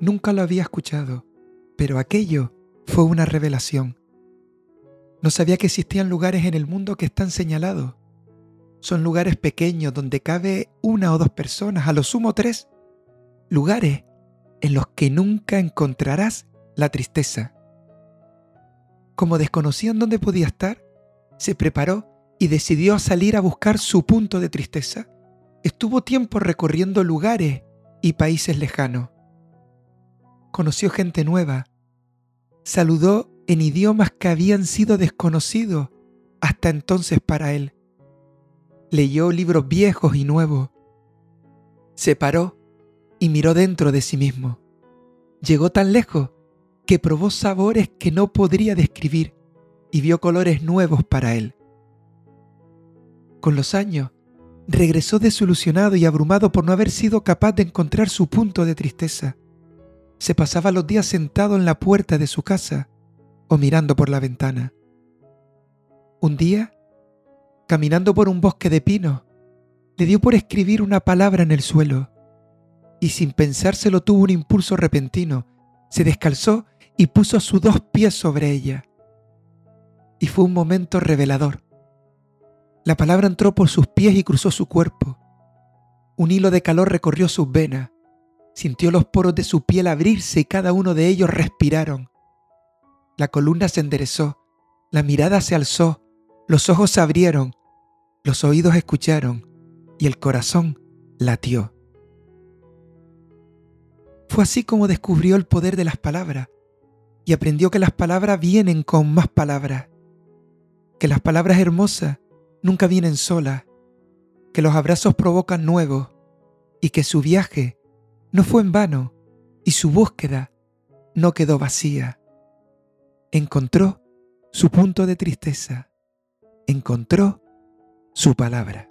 Nunca lo había escuchado, pero aquello fue una revelación. No sabía que existían lugares en el mundo que están señalados. Son lugares pequeños donde cabe una o dos personas, a lo sumo tres. Lugares en los que nunca encontrarás la tristeza. Como desconocían dónde podía estar, se preparó y decidió salir a buscar su punto de tristeza. Estuvo tiempo recorriendo lugares y países lejanos. Conoció gente nueva, saludó en idiomas que habían sido desconocidos hasta entonces para él. Leyó libros viejos y nuevos. Se paró y miró dentro de sí mismo. Llegó tan lejos que probó sabores que no podría describir y vio colores nuevos para él. Con los años, regresó desilusionado y abrumado por no haber sido capaz de encontrar su punto de tristeza se pasaba los días sentado en la puerta de su casa o mirando por la ventana. Un día, caminando por un bosque de pinos, le dio por escribir una palabra en el suelo y sin pensárselo tuvo un impulso repentino, se descalzó y puso sus dos pies sobre ella. Y fue un momento revelador. La palabra entró por sus pies y cruzó su cuerpo. Un hilo de calor recorrió sus venas Sintió los poros de su piel abrirse y cada uno de ellos respiraron. La columna se enderezó, la mirada se alzó, los ojos se abrieron, los oídos escucharon y el corazón latió. Fue así como descubrió el poder de las palabras y aprendió que las palabras vienen con más palabras, que las palabras hermosas nunca vienen solas, que los abrazos provocan nuevos y que su viaje no fue en vano y su búsqueda no quedó vacía. Encontró su punto de tristeza, encontró su palabra.